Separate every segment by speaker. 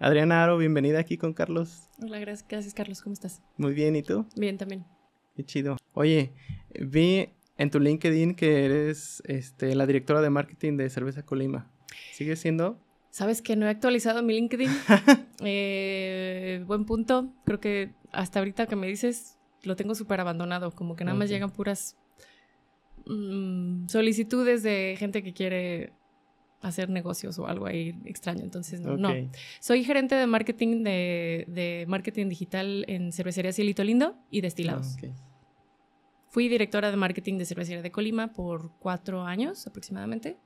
Speaker 1: Adriana Aro, bienvenida aquí con Carlos.
Speaker 2: Hola, gracias, gracias Carlos, ¿cómo estás?
Speaker 1: Muy bien, ¿y tú?
Speaker 2: Bien, también.
Speaker 1: Qué chido. Oye, vi en tu LinkedIn que eres este, la directora de marketing de Cerveza Colima. ¿Sigue siendo?
Speaker 2: Sabes que no he actualizado mi LinkedIn. Eh, buen punto. Creo que hasta ahorita que me dices, lo tengo súper abandonado. Como que nada más llegan puras mm, solicitudes de gente que quiere hacer negocios o algo ahí extraño. Entonces, no. no. Soy gerente de marketing de, marketing digital en Cervecería Cielito Lindo y destilados. Ah, Fui directora de marketing de Cervecería de Colima por cuatro años aproximadamente.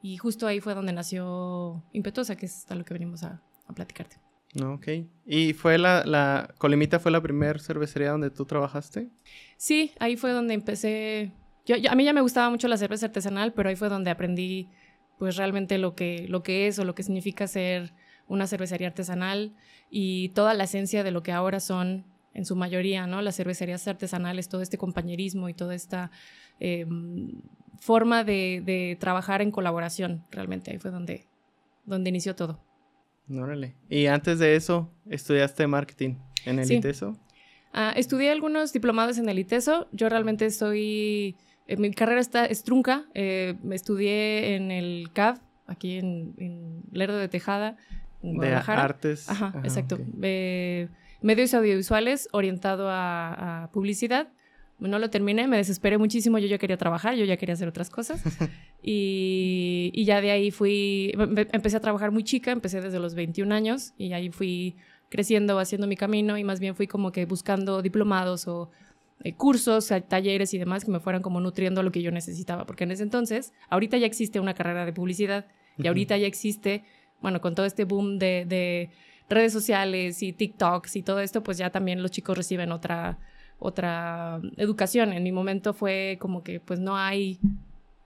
Speaker 2: Y justo ahí fue donde nació Impetuosa, que es a lo que venimos a, a platicarte.
Speaker 1: Ok. ¿Y fue la, la Colimita fue la primera cervecería donde tú trabajaste?
Speaker 2: Sí, ahí fue donde empecé. Yo, a mí ya me gustaba mucho la cerveza artesanal, pero ahí fue donde aprendí pues realmente lo que, lo que es o lo que significa ser una cervecería artesanal y toda la esencia de lo que ahora son en su mayoría, ¿no? Las cervecerías artesanales, todo este compañerismo y toda esta em, forma de, trabajar en colaboración, realmente. Ahí fue donde, donde inició todo.
Speaker 1: Órale. Y antes de eso, ¿estudiaste marketing en el ITESO?
Speaker 2: Ah, estudié algunos diplomados en el ITESO. Yo realmente soy... Eh, mi carrera está, es trunca. Eh, estudié en el CAV, aquí en, Lerdo de Tejada, en Guadalajara.
Speaker 1: De artes.
Speaker 2: Ajá, exacto. Eh, medios audiovisuales orientado a, publicidad. No lo terminé, me desesperé muchísimo, yo ya quería trabajar, yo ya quería hacer otras cosas. y, y, ya de ahí fui, empecé a trabajar muy chica, empecé desde los 21 años y ahí fui creciendo, haciendo mi camino y más bien fui como que buscando diplomados o eh, cursos, talleres y demás que me fueran como nutriendo lo que yo necesitaba, porque en ese entonces, ahorita ya existe una carrera de publicidad y ahorita ya existe, bueno, con todo este boom de redes sociales y TikToks y todo esto, pues ya también los chicos reciben otra, otra educación. En mi momento fue como que pues no hay,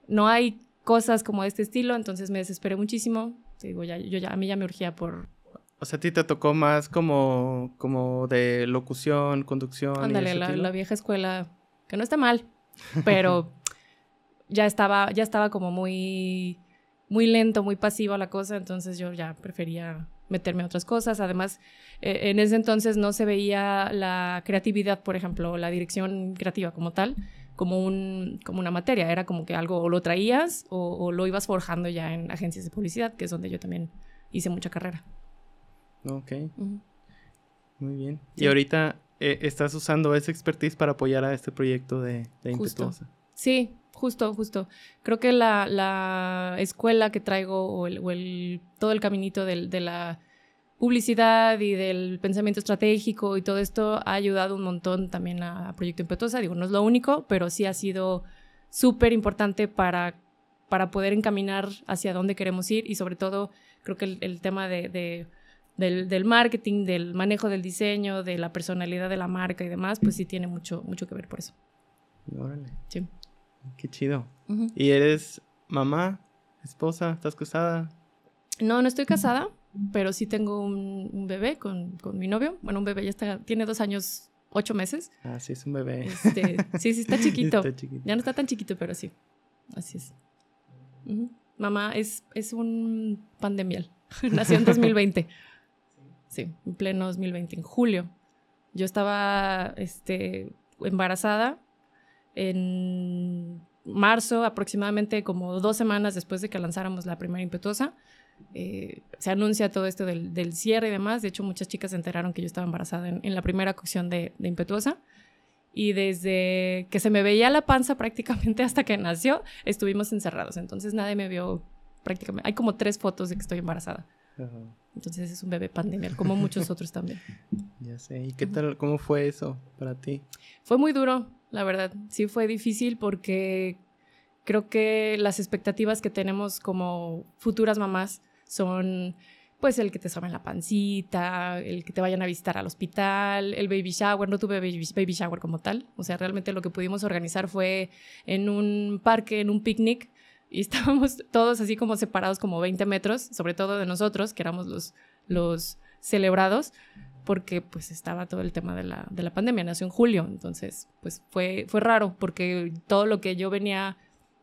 Speaker 2: no hay cosas como de este estilo, entonces me desesperé muchísimo. Digo, ya, yo ya, a mí ya me urgía por...
Speaker 1: O sea, a ti te tocó más como, como de locución, conducción.
Speaker 2: Ándale, la, la, vieja escuela, que no está mal, pero ya estaba, ya estaba como muy, muy lento, muy pasivo la cosa, entonces yo ya prefería meterme a otras cosas. Además, eh, en ese entonces no se veía la creatividad, por ejemplo, la dirección creativa como tal, como, un, como una materia. Era como que algo o lo traías o, lo ibas forjando ya en agencias de publicidad, que es donde yo también hice mucha carrera.
Speaker 1: Ok. Muy bien. Y ahorita eh, estás usando esa expertise para apoyar a este proyecto de, de Impetuosa.
Speaker 2: Sí, justo, justo. Creo que la, escuela que traigo o, el, todo el caminito de la publicidad y del pensamiento estratégico y todo esto ha ayudado un montón también a, Proyecto Impetuosa. Digo, no es lo único, pero sí ha sido súper importante para, para poder encaminar hacia dónde queremos ir y sobre todo creo que el, tema de, del, marketing, del manejo del diseño, de la personalidad de la marca y demás, pues sí tiene mucho, mucho que ver por eso.
Speaker 1: Órale. Sí. Qué chido. ¿Y eres mamá, esposa? ¿Estás casada?
Speaker 2: No, no estoy casada, pero sí tengo un, bebé con, mi novio. Bueno, un bebé ya está, tiene dos años, ocho meses.
Speaker 1: Ah, sí, es un bebé.
Speaker 2: Este, sí, sí, está chiquito. Ya no está tan chiquito, pero sí. Así es. Mamá es, es un pandemial. Nació en 2020. Sí, en pleno 2020, en julio. Yo estaba este, embarazada en marzo, aproximadamente como dos semanas después de que lanzáramos la primera impetuosa, eh, se anuncia todo esto del, cierre y demás. De hecho, muchas chicas se enteraron que yo estaba embarazada en, la primera cocción de, impetuosa. Y desde que se me veía la panza prácticamente hasta que nació, estuvimos encerrados. Entonces nadie me vio prácticamente. Hay como tres fotos de que estoy embarazada. Entonces es un bebé pandemia, como muchos otros también.
Speaker 1: Ya sé. ¿Y qué tal? ¿Cómo fue eso para ti?
Speaker 2: Fue muy duro la verdad. Sí fue difícil porque creo que las expectativas que tenemos como futuras mamás son pues el que te en la pancita, el que te vayan a visitar al hospital, el baby shower, no tuve baby shower como tal, o sea, realmente lo que pudimos organizar fue en un parque, en un picnic, y estábamos todos así como separados como 20 metros, sobre todo de nosotros, que éramos los, los celebrados, porque pues estaba todo el tema de la, de la pandemia, nació en julio, entonces pues fue, fue raro porque todo lo que yo venía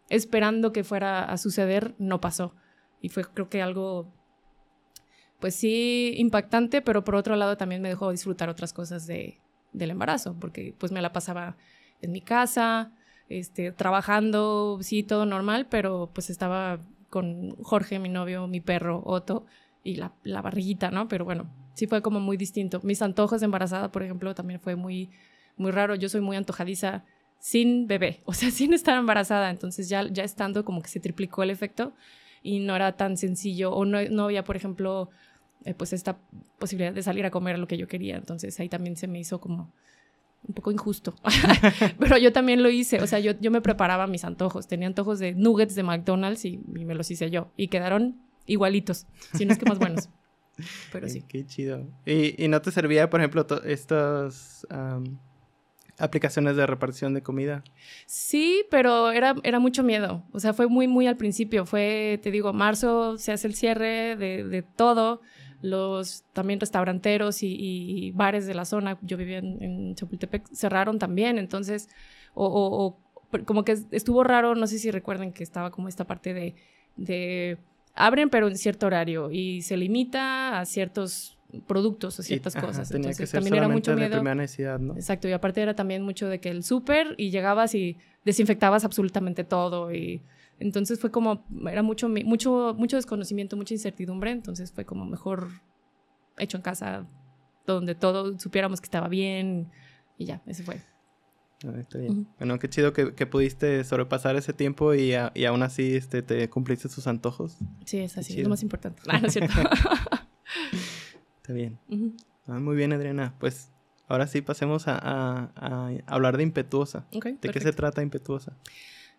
Speaker 2: esperando que fuera a suceder no pasó. Y fue creo que algo pues sí, impactante, pero por otro lado también me dejó disfrutar otras cosas de, del embarazo, porque pues me la pasaba en mi casa, este, trabajando, sí, todo normal, pero pues estaba con Jorge, mi novio, mi perro, Otto, y la, la barriguita, ¿no? Pero bueno, sí fue como muy distinto. Mis antojos embarazada, por ejemplo, también fue muy, muy raro. Yo soy muy antojadiza sin bebé, o sea, sin estar embarazada. Entonces ya, ya estando como que se triplicó el efecto y no era tan sencillo o no, no había, por ejemplo, eh, pues esta posibilidad de salir a comer lo que yo quería. Entonces ahí también se me hizo como un poco injusto. Pero yo también lo hice, o sea, yo, yo me preparaba mis antojos. Tenía antojos de nuggets de McDonald's y, me los hice yo. Y quedaron igualitos, si no es que más buenos. Pero sí.
Speaker 1: Qué chido. ¿Y, y no te servía, por ejemplo, estas aplicaciones de repartición de comida?
Speaker 2: Sí, pero era, era mucho miedo. O sea, fue muy, muy al principio. Fue, te digo, marzo se hace el cierre de, de todo los también restauranteros y, bares de la zona, yo vivía en, Chapultepec, cerraron también, entonces, o, como que estuvo raro, no sé si recuerden que estaba como esta parte de, de abren pero en cierto horario y se limita a ciertos productos o ciertas cosas. Entonces también era mucho miedo.
Speaker 1: necesidad, ¿no?
Speaker 2: Exacto, y aparte era también mucho de que el súper y llegabas y desinfectabas absolutamente todo y entonces fue como, era mucho, mucho, mucho desconocimiento, mucha incertidumbre, entonces fue como mejor hecho en casa, donde todos supiéramos que estaba bien y ya, ese fue.
Speaker 1: Ah, está bien. Bueno, qué chido que, pudiste sobrepasar ese tiempo y, y, aún así este, te cumpliste sus antojos.
Speaker 2: Sí, es así, es lo más importante. Ah, no es cierto.
Speaker 1: está bien. Ah, muy bien, Adriana. Pues ahora sí pasemos a, a, hablar de Impetuosa. ¿De qué se trata Impetuosa?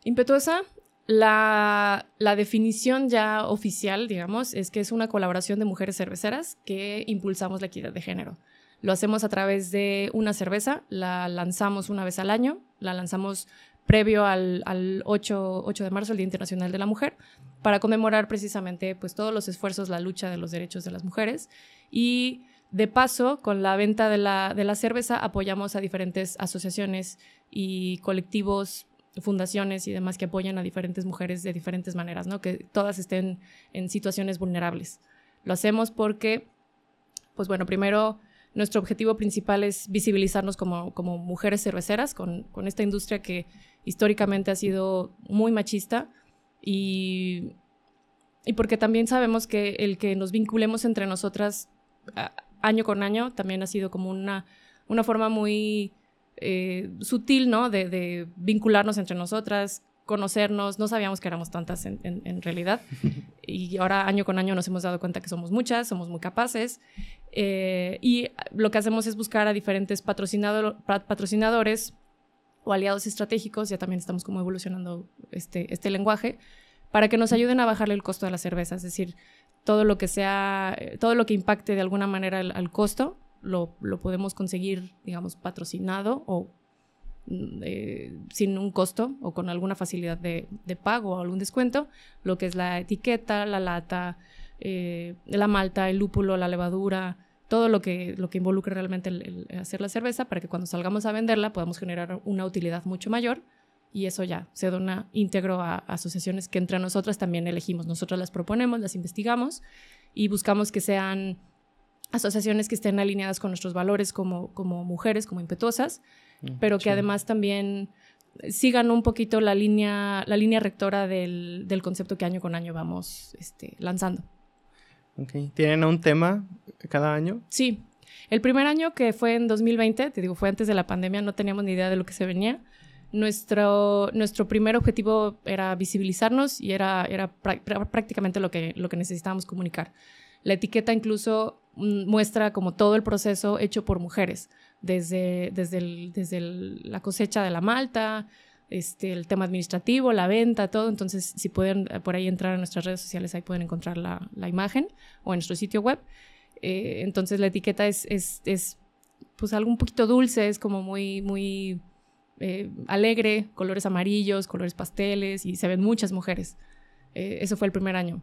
Speaker 2: Impetuosa la, definición ya oficial, digamos, es que es una colaboración de mujeres cerveceras que impulsamos la equidad de género. Lo hacemos a través de una cerveza, la lanzamos una vez al año, la lanzamos previo al, 8, de marzo, el Día Internacional de la Mujer, para conmemorar precisamente pues, todos los esfuerzos, la lucha de los derechos de las mujeres. Y de paso, con la venta de la, de la cerveza, apoyamos a diferentes asociaciones y colectivos fundaciones y demás que apoyan a diferentes mujeres de diferentes maneras, ¿no? Que todas estén en situaciones vulnerables. Lo hacemos porque, pues bueno, primero nuestro objetivo principal es visibilizarnos como, como mujeres cerveceras con, con, esta industria que históricamente ha sido muy machista y, y porque también sabemos que el que nos vinculemos entre nosotras año con año también ha sido como una, una forma muy eh, sutil, ¿no? De, vincularnos entre nosotras, conocernos, no sabíamos que éramos tantas en, realidad. Y ahora año con año nos hemos dado cuenta que somos muchas, somos muy capaces. Eh, y lo que hacemos es buscar a diferentes patrocinadores o aliados estratégicos, ya también estamos como evolucionando este, este lenguaje, para que nos ayuden a bajarle el costo de la cerveza, es decir, todo lo que sea, todo lo que impacte de alguna manera al costo, lo, podemos conseguir, digamos, patrocinado o mm, eh, sin un costo o con alguna facilidad de, pago o algún descuento, lo que es la etiqueta, la lata, eh, la malta, el lúpulo, la levadura, todo lo que, lo que involucre realmente hacer la cerveza para que cuando salgamos a venderla podamos generar una utilidad mucho mayor y eso ya se dona íntegro a, asociaciones que entre nosotras también elegimos. Nosotras las proponemos, las investigamos y buscamos que sean asociaciones que estén alineadas con nuestros valores como, como mujeres, como impetuosas, mm, pero que además también sigan un poquito la línea, la línea rectora del, del concepto que año con año vamos este, lanzando.
Speaker 1: ¿Tienen un tema cada año?
Speaker 2: Sí. El primer año que fue en 2020, te digo, fue antes de la pandemia, no teníamos ni idea de lo que se venía. Nuestro, nuestro primer objetivo era visibilizarnos y era, era prácticamente lo que, lo que necesitábamos comunicar. La etiqueta incluso muestra como todo el proceso hecho por mujeres, desde, desde, desde la cosecha de la malta, este, el tema administrativo, la venta, todo. Entonces, si pueden eh, por ahí entrar a nuestras redes sociales, ahí pueden encontrar la, la imagen o en nuestro sitio web. Eh, entonces, la etiqueta es, es, es, pues algo un poquito dulce, es como muy, muy eh, alegre, colores amarillos, colores pasteles y se ven muchas mujeres. eso fue el primer año.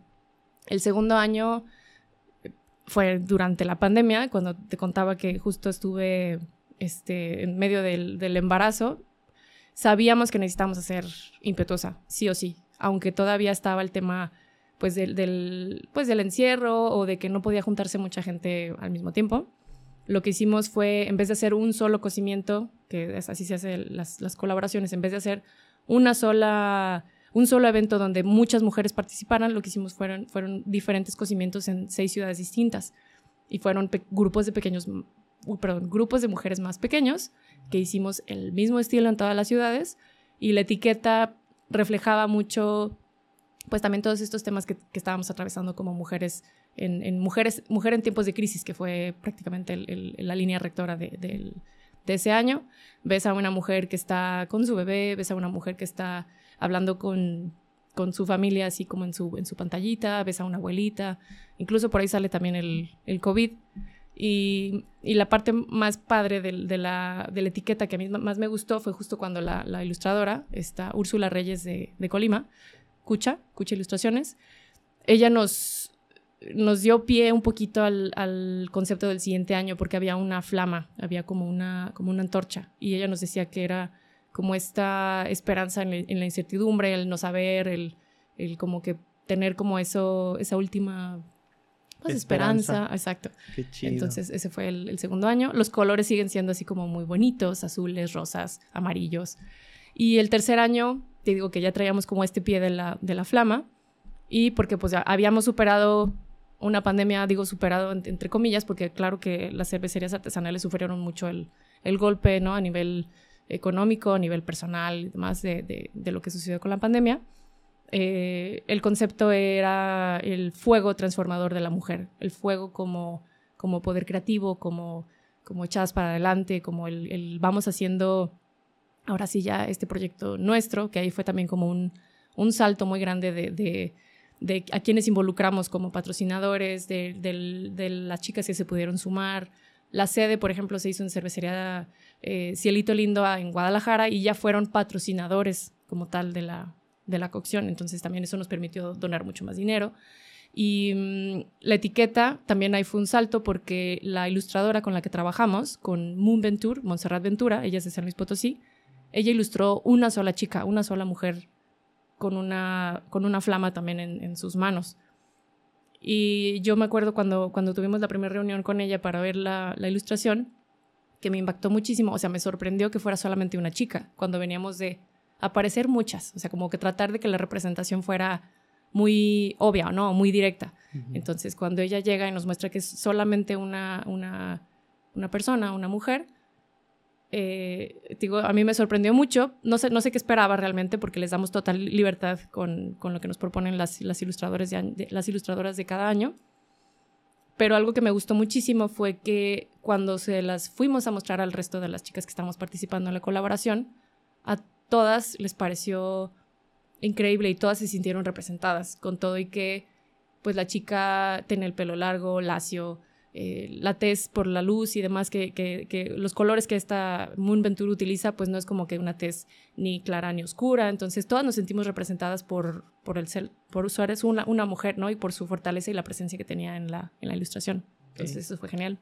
Speaker 2: El segundo año fue durante la pandemia, cuando te contaba que justo estuve este, en medio del, embarazo, sabíamos que necesitábamos hacer impetuosa, sí o sí, aunque todavía estaba el tema pues del, pues del encierro o de que no podía juntarse mucha gente al mismo tiempo. Lo que hicimos fue, en vez de hacer un solo cocimiento, que es así se hacen las, las colaboraciones, en vez de hacer una sola un solo evento donde muchas mujeres participaran, lo que hicimos fueron, fueron diferentes cocimientos en seis ciudades distintas. Y fueron grupos de pequeños, perdón, grupos de mujeres más pequeños que hicimos el mismo estilo en todas las ciudades. Y la etiqueta reflejaba mucho, pues también todos estos temas que, estábamos atravesando como mujeres en, mujeres, mujer en tiempos de crisis, que fue prácticamente la línea rectora de, de, ese año. Ves a una mujer que está con su bebé, ves a una mujer que está hablando con, con su familia, así como en su, en su pantallita, ves a una abuelita, incluso por ahí sale también el, el COVID. Y, y, la parte más padre de, la, de, la, etiqueta que a mí más me gustó fue justo cuando la, la ilustradora, esta Úrsula Reyes de, de, Colima, Cucha, Cucha Ilustraciones, ella nos, nos dio pie un poquito al, al, concepto del siguiente año porque había una flama, había como una, como una antorcha y ella nos decía que era como esta esperanza en, la incertidumbre, el no saber, el, el, como que tener como eso, esa última pues, esperanza. Exacto.
Speaker 1: Qué chido.
Speaker 2: Entonces ese fue el, segundo año. Los colores siguen siendo así como muy bonitos, azules, rosas, amarillos. Y el tercer año, te digo que ya traíamos como este pie de la, de la flama y porque pues ya habíamos superado una pandemia, digo superado entre comillas, porque claro que las cervecerías artesanales sufrieron mucho el, el golpe, ¿no? A nivel económico, a nivel personal y demás de, lo que sucedió con la pandemia. Eh, el concepto era el fuego transformador de la mujer, el fuego como, como poder creativo, como, como echadas para adelante, como el, vamos haciendo ahora sí ya este proyecto nuestro, que ahí fue también como un, un salto muy grande de, de, a quienes involucramos como patrocinadores, de, de, las chicas que se pudieron sumar. La sede, por ejemplo, se hizo en cervecería eh, Cielito Lindo en Guadalajara y ya fueron patrocinadores como tal de la, de la cocción. Entonces también eso nos permitió donar mucho más dinero. Y mm, la etiqueta también ahí fue un salto porque la ilustradora con la que trabajamos, con Moon Venture, Montserrat Ventura, ella es de San Luis Potosí, ella ilustró una sola chica, una sola mujer con una, con una flama también en, sus manos. Y yo me acuerdo cuando, cuando tuvimos la primera reunión con ella para ver la ilustración, que me impactó muchísimo, o sea, me sorprendió que fuera solamente una chica, cuando veníamos de aparecer muchas, o sea, como que tratar de que la representación fuera muy obvia, ¿no? Muy directa. Entonces, cuando ella llega y nos muestra que es solamente una, una, una persona, una mujer, eh, digo, a mí me sorprendió mucho. No sé, no sé qué esperaba realmente porque les damos total libertad con, con lo que nos proponen las, las, ilustradores de, las ilustradoras de cada año. Pero algo que me gustó muchísimo fue que cuando se las fuimos a mostrar al resto de las chicas que estamos participando en la colaboración, a todas les pareció increíble y todas se sintieron representadas con todo y que pues la chica tiene el pelo largo, lacio, eh, la tez por la luz y demás, que, que, los colores que esta Moon Ventura utiliza, pues no es como que una tez ni clara ni oscura. Entonces, todas nos sentimos representadas por, por el ser, por su una, una mujer, ¿no? Y por su fortaleza y la presencia que tenía en la, en la ilustración. Entonces, eso fue genial.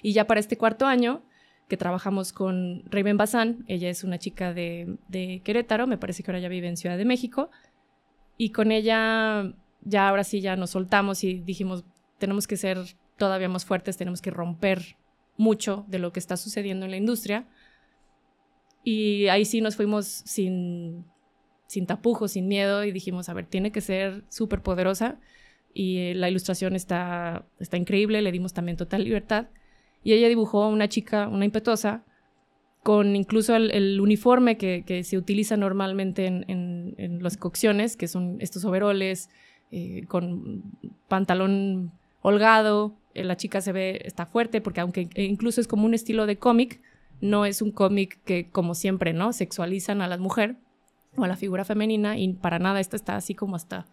Speaker 2: Y ya para este cuarto año, que trabajamos con Raven Bazán, ella es una chica de, de Querétaro, me parece que ahora ya vive en Ciudad de México, y con ella ya ahora sí ya nos soltamos y dijimos, tenemos que ser todavía más fuertes, tenemos que romper mucho de lo que está sucediendo en la industria. Y ahí sí nos fuimos sin, sin tapujos, sin miedo y dijimos, a ver, tiene que ser súper poderosa y eh, la ilustración está, está increíble, le dimos también total libertad. Y ella dibujó una chica, una impetuosa, con incluso el, uniforme que, se utiliza normalmente en, en, las cocciones, que son estos overoles, eh, con pantalón holgado, la chica se ve, está fuerte, porque aunque incluso es como un estilo de cómic, no es un cómic que, como siempre, ¿no? Sexualizan a la mujer o a la figura femenina y para nada esta está así como hasta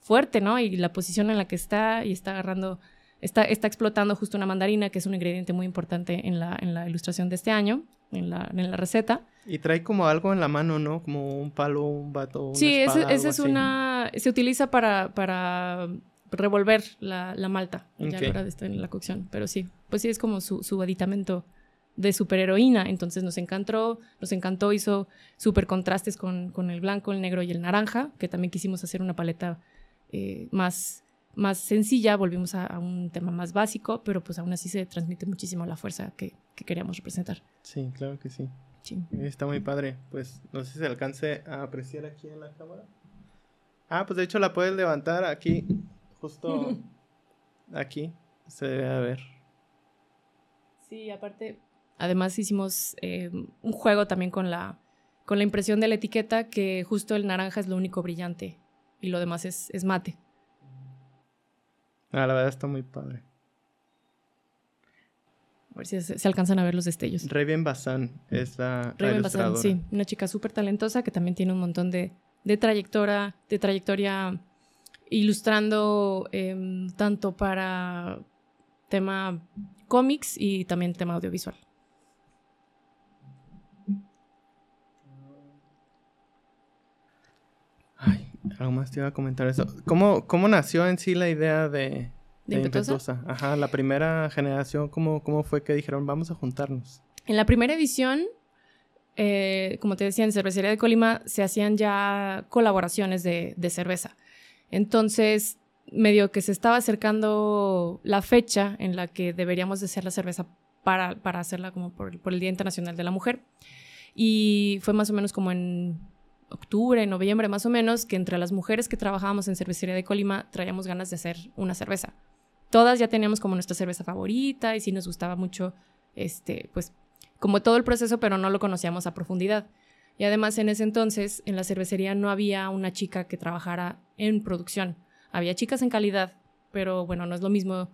Speaker 2: fuerte, ¿no? Y la posición en la que está y está agarrando, está, está explotando justo una mandarina, que es un ingrediente muy importante en la, en la ilustración de este año, en la, en la receta.
Speaker 1: Y trae como algo en la mano, ¿no? Como un palo, un vato. Una
Speaker 2: sí,
Speaker 1: esa
Speaker 2: es una. Se utiliza para, para revolver la, malta ya a la hora de estar en la cocción. Pero sí, pues sí es como su, su aditamento de superheroína. Entonces nos encantó, nos encantó, hizo súper contrastes con, con, el blanco, el negro y el naranja, que también quisimos hacer una paleta eh, más, más sencilla, volvimos a, un tema más básico, pero pues aún así se transmite muchísimo la fuerza que, que queríamos representar.
Speaker 1: Sí, claro que sí. sí. Está muy padre. Pues no sé si se alcance a apreciar aquí en la cámara. Ah, pues de hecho la puedes levantar aquí, justo aquí, se debe ver.
Speaker 2: Sí, aparte, además hicimos eh, un juego también con la, con la impresión de la etiqueta, que justo el naranja es lo único brillante y lo demás es, es mate.
Speaker 1: Ah, la verdad está muy padre.
Speaker 2: A ver si se, alcanzan a ver los destellos.
Speaker 1: Raven Bazán es la,
Speaker 2: Raven Bazán, sí, una chica súper talentosa que también tiene un montón de, de trayectoria, de trayectoria ilustrando em, tanto para tema cómics y también tema audiovisual.
Speaker 1: Ay, algo más te iba a comentar eso. ¿Cómo, cómo nació en sí la idea de, de, Ajá, la primera generación, ¿cómo, ¿cómo fue que dijeron vamos a juntarnos?
Speaker 2: En la primera edición eh, como te decía, en Cervecería de Colima se hacían ya colaboraciones de, cerveza. Entonces, medio que se estaba acercando la fecha en la que deberíamos de hacer la cerveza para, para hacerla como por, el Día Internacional de la Mujer. Y fue más o menos como en octubre, noviembre más o menos, que entre las mujeres que trabajábamos en Cervecería de Colima traíamos ganas de hacer una cerveza. Todas ya teníamos como nuestra cerveza favorita y sí nos gustaba mucho, este, pues como todo el proceso, pero no lo conocíamos a profundidad. Y además en ese entonces en la cervecería no había una chica que trabajara en producción. Había chicas en calidad, pero bueno, no es lo mismo,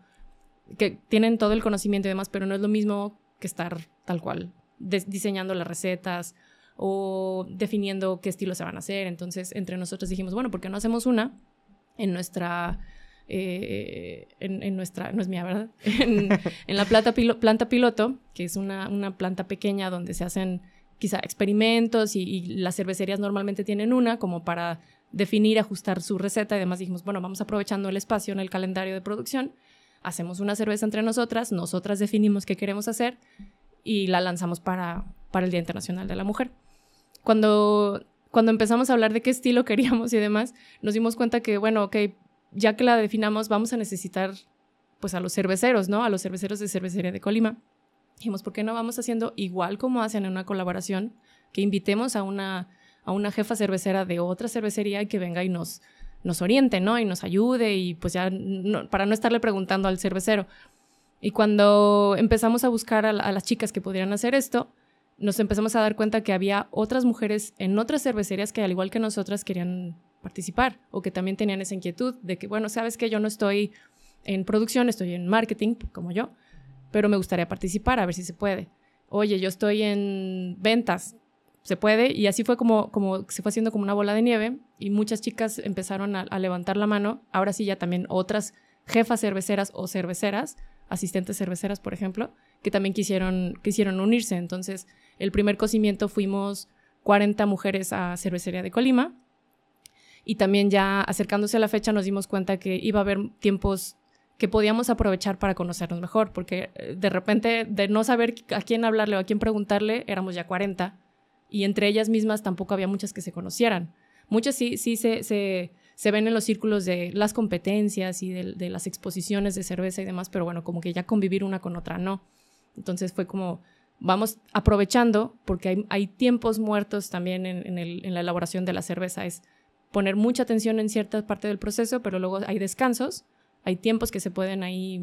Speaker 2: que tienen todo el conocimiento y demás, pero no es lo mismo que estar tal cual, diseñando las recetas o definiendo qué estilo se van a hacer. Entonces entre nosotros dijimos, bueno, ¿por qué no hacemos una en nuestra eh, en, nuestra, no es mía, ¿verdad? en, la planta, planta piloto, que es una, una, planta pequeña donde se hacen quizá experimentos y, las cervecerías normalmente tienen una como para definir, ajustar su receta y demás dijimos, bueno, vamos aprovechando el espacio en el calendario de producción, hacemos una cerveza entre nosotras, nosotras definimos qué queremos hacer y la lanzamos para, para el Día Internacional de la Mujer. Cuando, cuando empezamos a hablar de qué estilo queríamos y demás, nos dimos cuenta que, bueno, ok, ya que la definamos, vamos a necesitar pues a los cerveceros, ¿no? A los cerveceros de cervecería de Colima. Dijimos, ¿por qué no vamos haciendo igual como hacen en una colaboración? Que invitemos a una, a una jefa cervecera de otra cervecería y que venga y nos, nos oriente, ¿no? Y nos ayude y pues ya, para no estarle preguntando al cervecero. Y cuando empezamos a buscar a, las chicas que podrían hacer esto, nos empezamos a dar cuenta que había otras mujeres en otras cervecerías que al igual que nosotras querían participar o que también tenían esa inquietud de que, bueno, sabes que yo no estoy en producción, estoy en marketing como yo, pero me gustaría participar a ver si se puede. Oye, yo estoy en ventas, se puede y así fue como, como se fue haciendo como una bola de nieve y muchas chicas empezaron a, levantar la mano, ahora sí ya también otras jefas cerveceras o cerveceras, asistentes cerveceras, por ejemplo, que también quisieron, quisieron unirse. Entonces, el primer cocimiento fuimos 40 mujeres a Cervecería de Colima y también ya acercándose a la fecha nos dimos cuenta que iba a haber tiempos que podíamos aprovechar para conocernos mejor, porque eh, de repente de no saber a quién hablarle o a quién preguntarle, éramos ya 40 y entre ellas mismas tampoco había muchas que se conocieran. Muchas sí, sí se, se, se ven en los círculos de las competencias y de, las exposiciones de cerveza y demás, pero bueno, como que ya convivir una con otra no. Entonces fue como, vamos aprovechando, porque hay, hay tiempos muertos también en, en, el, en la elaboración de la cerveza, es poner mucha atención en cierta parte del proceso, pero luego hay descansos, hay tiempos que se pueden ahí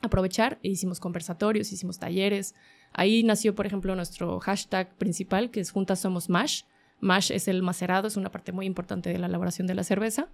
Speaker 2: aprovechar. E hicimos conversatorios, hicimos talleres. Ahí nació, por ejemplo, nuestro hashtag principal, que es Juntas Somos Mash. Mash es el macerado, es una parte muy importante de la elaboración de la cerveza.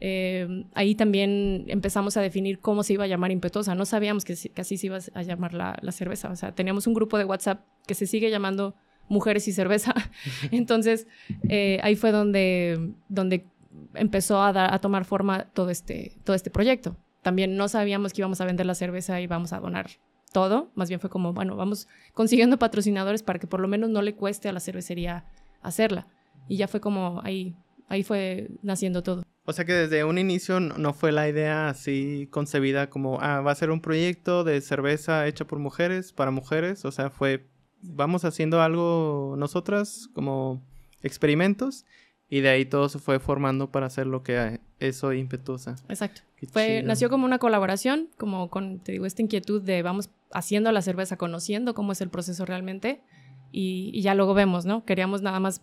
Speaker 2: Eh, ahí también empezamos a definir cómo se iba a llamar impetuosa. No sabíamos que, así se iba a llamar la, la, cerveza. O sea, teníamos un grupo de WhatsApp que se sigue llamando mujeres y cerveza. Entonces, eh, ahí fue donde, donde empezó a, dar, a tomar forma todo este, todo este proyecto. También no sabíamos que íbamos a vender la cerveza y vamos a donar todo. Más bien fue como, bueno, vamos consiguiendo patrocinadores para que por lo menos no le cueste a la cervecería hacerla. Y ya fue como ahí, ahí fue naciendo todo.
Speaker 1: O sea que desde un inicio no fue la idea así concebida como, ah, va a ser un proyecto de cerveza hecha por mujeres, para mujeres. O sea, fue vamos haciendo algo nosotras como experimentos Y de ahí todo se fue formando para hacer lo que es hoy Impetuosa.
Speaker 2: Exacto. Fue, nació como una colaboración, como con, te digo, esta inquietud de vamos haciendo la cerveza, conociendo cómo es el proceso realmente y, y ya luego vemos, ¿no? Queríamos nada más,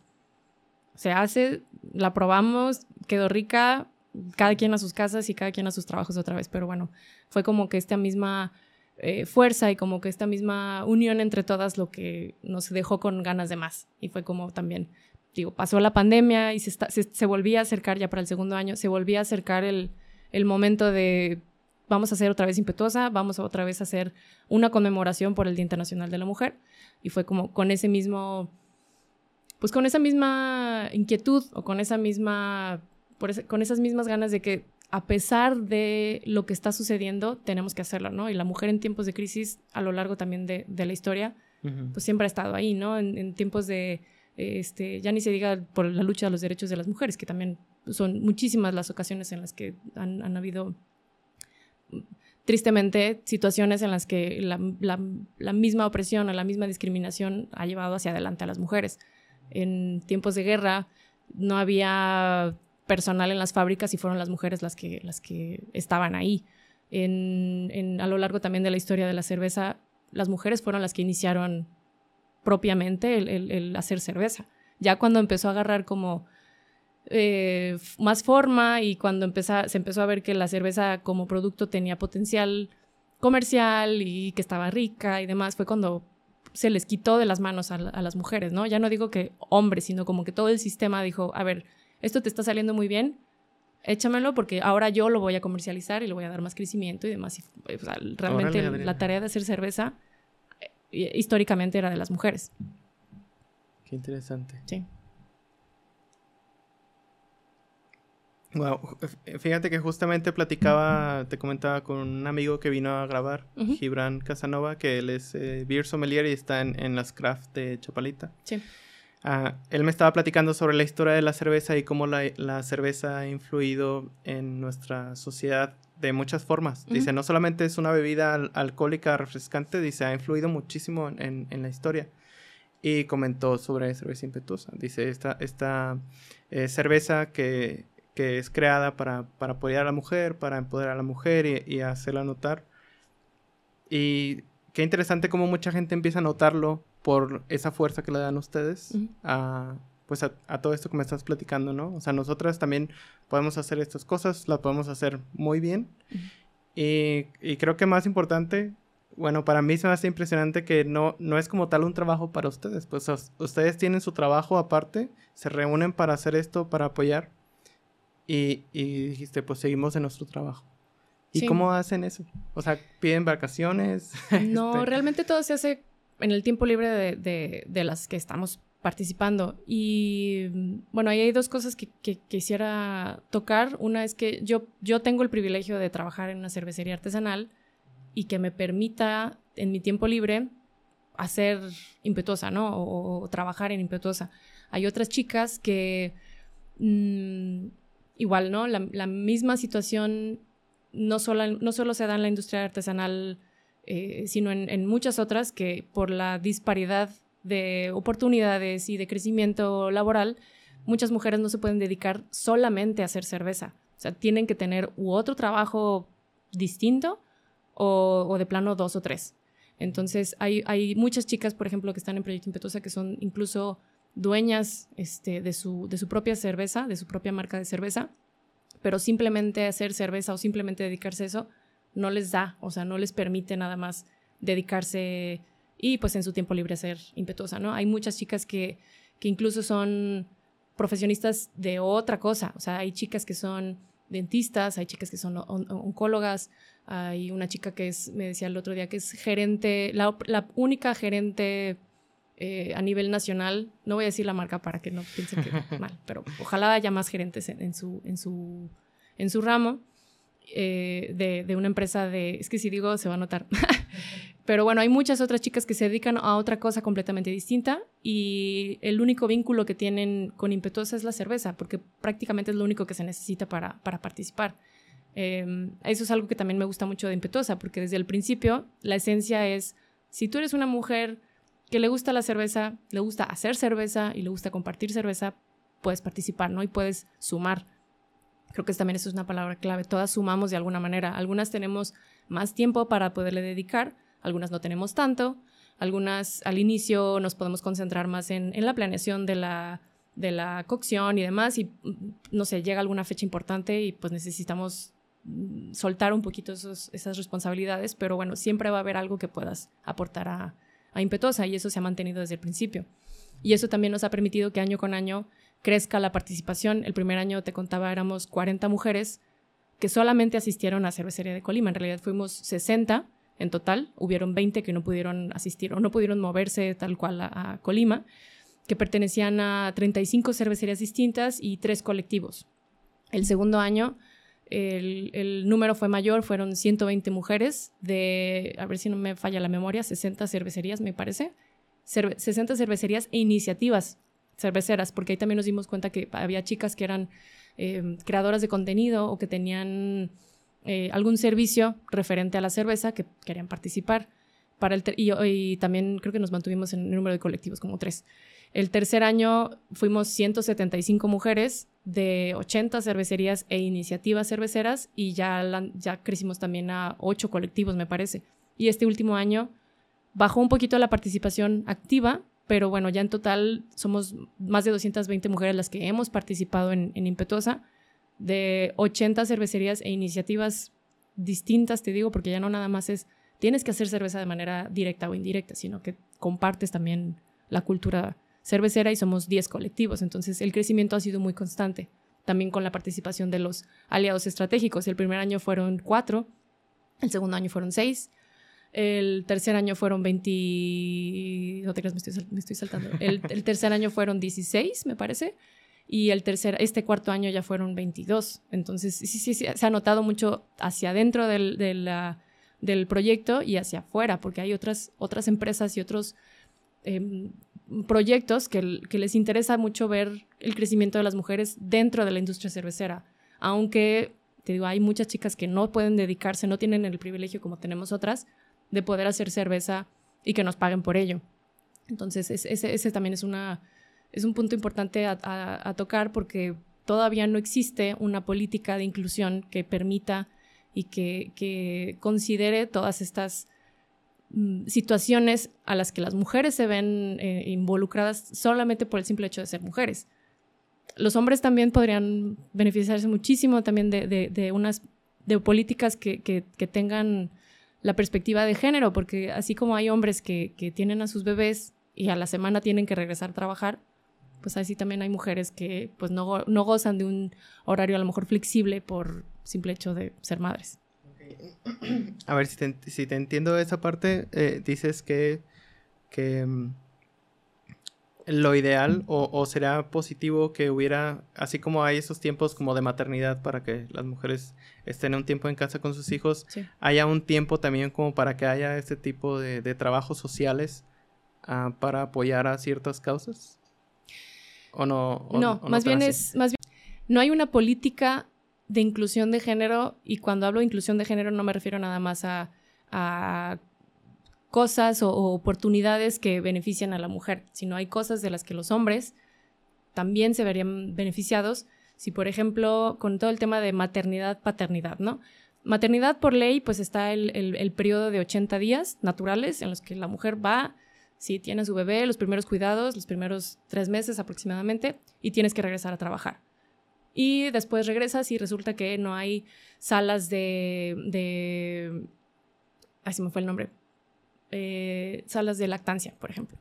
Speaker 2: se hace, la probamos, quedó rica, cada quien a sus casas y cada quien a sus trabajos otra vez, pero bueno, fue como que esta misma eh, fuerza y como que esta misma unión entre todas lo que nos dejó con ganas de más y fue como también digo, pasó la pandemia y se, se, volvía a acercar ya para el segundo año, se volvía a acercar el, el momento de vamos a hacer otra vez impetuosa, vamos a otra vez a hacer una conmemoración por el Día Internacional de la Mujer. Y fue como con ese mismo, pues con esa misma inquietud o con esa misma, por con esas mismas ganas de que a pesar de lo que está sucediendo, tenemos que hacerlo, ¿no? Y la mujer en tiempos de crisis, a lo largo también de, de la historia, pues siempre ha estado ahí, ¿no? en tiempos de este, ya ni se diga por la lucha de los derechos de las mujeres, que también son muchísimas las ocasiones en las que han, habido, tristemente, situaciones en las que la, misma opresión o la misma discriminación ha llevado hacia adelante a las mujeres. En tiempos de guerra no había personal en las fábricas y fueron las mujeres las que, las que estaban ahí. En, a lo largo también de la historia de la cerveza, las mujeres fueron las que iniciaron propiamente el, hacer cerveza. Ya cuando empezó a agarrar como eh, más forma y cuando se empezó a ver que la cerveza como producto tenía potencial comercial y que estaba rica y demás, fue cuando se les quitó de las manos a, las mujeres, ¿no? Ya no digo que hombres, sino como que todo el sistema dijo, a ver, esto te está saliendo muy bien, échamelo porque ahora yo lo voy a comercializar y le voy a dar más crecimiento y demás. realmente la tarea de hacer cerveza históricamente era de las mujeres.
Speaker 1: Qué interesante.
Speaker 2: Sí.
Speaker 1: Wow, fíjate que justamente platicaba, te comentaba con un amigo que vino a grabar, Gibran Casanova, que él es eh, beer sommelier y está en, las craft de Chapalita.
Speaker 2: Sí.
Speaker 1: Ah, él me estaba platicando sobre la historia de la cerveza y cómo la, la cerveza ha influido en nuestra sociedad de muchas formas. Dice, no solamente es una bebida alcohólica refrescante, dice, ha influido muchísimo en, la historia. Y comentó sobre cerveza impetuosa. Dice, esta, esta eh, cerveza que, es creada para, apoyar a la mujer, para empoderar a la mujer y, hacerla notar. Y qué interesante cómo mucha gente empieza a notarlo por esa fuerza que le dan ustedes a pues a, todo esto que me estás platicando, ¿no? O sea, nosotras también podemos hacer estas cosas, las podemos hacer muy bien. y, creo que más importante, bueno, para mí se me hace impresionante que no, no es como tal un trabajo para ustedes, pues ustedes tienen su trabajo aparte, se reúnen para hacer esto, para apoyar. Y, dijiste, pues seguimos en nuestro trabajo. ¿Y cómo hacen eso? O sea, piden vacaciones.
Speaker 2: No, este realmente todo se hace en el tiempo libre de, de, de las que estamos participando. Y bueno, ahí hay dos cosas que, quisiera tocar. Una es que yo, yo tengo el privilegio de trabajar en una cervecería artesanal y que me permita en mi tiempo libre hacer impetuosa, ¿no? O, trabajar en impetuosa. Hay otras chicas que mm, igual, ¿no? La, misma situación no solo, no solo se da en la industria artesanal, eh, sino en, muchas otras que por la disparidad de oportunidades y de crecimiento laboral, muchas mujeres no se pueden dedicar solamente a hacer cerveza. O sea, tienen que tener u otro trabajo distinto o, de plano dos o tres. Entonces, hay, hay, muchas chicas, por ejemplo, que están en Proyecto Impetuosa que son incluso dueñas este, de, su, de su propia cerveza, de su propia marca de cerveza, pero simplemente hacer cerveza o simplemente dedicarse a eso no les da, o sea, no les permite nada más dedicarse y pues en su tiempo libre ser impetuosa, ¿no? Hay muchas chicas que, que incluso son profesionistas de otra cosa, o sea, hay chicas que son dentistas, hay chicas que son oncólogas, hay una chica que es, me decía el otro día, que es gerente, la, la única gerente eh, a nivel nacional, no voy a decir la marca para que no piensen que mal, pero ojalá haya más gerentes en, su, en, su, en su ramo eh, de, de, una empresa de, es que si digo se va a notar, Pero bueno, hay muchas otras chicas que se dedican a otra cosa completamente distinta y el único vínculo que tienen con Impetuosa es la cerveza, porque prácticamente es lo único que se necesita para, para participar. Em, eso es algo que también me gusta mucho de Impetuosa, porque desde el principio la esencia es, si tú eres una mujer que le gusta la cerveza, le gusta hacer cerveza y le gusta compartir cerveza, puedes participar, ¿no? Y puedes sumar. Creo que también eso es una palabra clave. Todas sumamos de alguna manera. Algunas tenemos más tiempo para poderle dedicar, algunas no tenemos tanto, algunas al inicio nos podemos concentrar más en, la planeación de la, de la cocción y demás, y no sé, llega alguna fecha importante y pues necesitamos mm, soltar un poquito esas responsabilidades, pero bueno, siempre va a haber algo que puedas aportar a, a Impetuosa y eso se ha mantenido desde el principio. Y eso también nos ha permitido que año con año crezca la participación. El primer año, te contaba, éramos 40 mujeres que solamente asistieron a Cervecería de Colima. En realidad fuimos 60 en total. Hubieron 20 que no pudieron asistir o no pudieron moverse tal cual a, Colima, que pertenecían a 35 cervecerías distintas y tres colectivos. El segundo año el, número fue mayor, fueron 120 mujeres de, a ver si no me falla la memoria, 60 cervecerías, me parece. 60 cervecerías e iniciativas cerveceras, porque ahí también nos dimos cuenta que había chicas que eran eh, creadoras de contenido o que tenían eh, algún servicio referente a la cerveza que querían participar. Para el y, también creo que nos mantuvimos en el número de colectivos, como tres. El tercer año fuimos 175 mujeres de 80 cervecerías e iniciativas cerveceras y ya, ya crecimos también a ocho colectivos, me parece. Y este último año bajó un poquito la participación activa, pero bueno, ya en total somos más de 220 mujeres las que hemos participado en, en Impetuosa, de 80 cervecerías e iniciativas distintas, te digo, porque ya no nada más es tienes que hacer cerveza de manera directa o indirecta, sino que compartes también la cultura cervecera y somos 10 colectivos, entonces el crecimiento ha sido muy constante, también con la participación de los aliados estratégicos. El primer año fueron 4, el segundo año fueron 6, el tercer año fueron 20. No te creas, me estoy, saltando. El, tercer año fueron 16, me parece. Y el tercer, este cuarto año ya fueron 22. Entonces, sí, sí, se ha notado mucho hacia adentro del, del proyecto y hacia afuera, porque hay otras, otras empresas y otros em, proyectos que, que les interesa mucho ver el crecimiento de las mujeres dentro de la industria cervecera. Aunque, te digo, hay muchas chicas que no pueden dedicarse, no tienen el privilegio como tenemos otras, de poder hacer cerveza y que nos paguen por ello. Entonces, ese también es, una, es un punto importante a, tocar porque todavía no existe una política de inclusión que permita y que, considere todas estas mm, situaciones a las que las mujeres se ven eh, involucradas solamente por el simple hecho de ser mujeres. Los hombres también podrían beneficiarse muchísimo también de, unas políticas que tengan la perspectiva de género, porque así como hay hombres que, tienen a sus bebés y a la semana tienen que regresar a trabajar, pues así también hay mujeres que pues no, no gozan de un horario a lo mejor flexible por simple hecho de ser madres.
Speaker 1: A ver, si te, si te entiendo esa parte, eh, dices que, que mm, lo ideal o, o será positivo que hubiera, así como hay esos tiempos como de maternidad para que las mujeres estén un tiempo en casa con sus hijos, haya un tiempo también como para que haya este tipo de, trabajos sociales ah, para apoyar a ciertas causas? ¿O no?
Speaker 2: no, más bien es, más bien, no hay una política de inclusión de género y cuando hablo de inclusión de género no me refiero nada más a, a cosas o, oportunidades que benefician a la mujer, sino hay cosas de las que los hombres también se verían beneficiados si, por ejemplo, con todo el tema de maternidad, paternidad, ¿no? Maternidad por ley, pues está el, el, periodo de 80 días naturales en los que la mujer va, si tiene a su bebé, los primeros cuidados, los primeros tres meses aproximadamente, y tienes que regresar a trabajar. Y después regresas y resulta que no hay salas de... de... Ay, me fue el nombre eh, salas de lactancia, por ejemplo.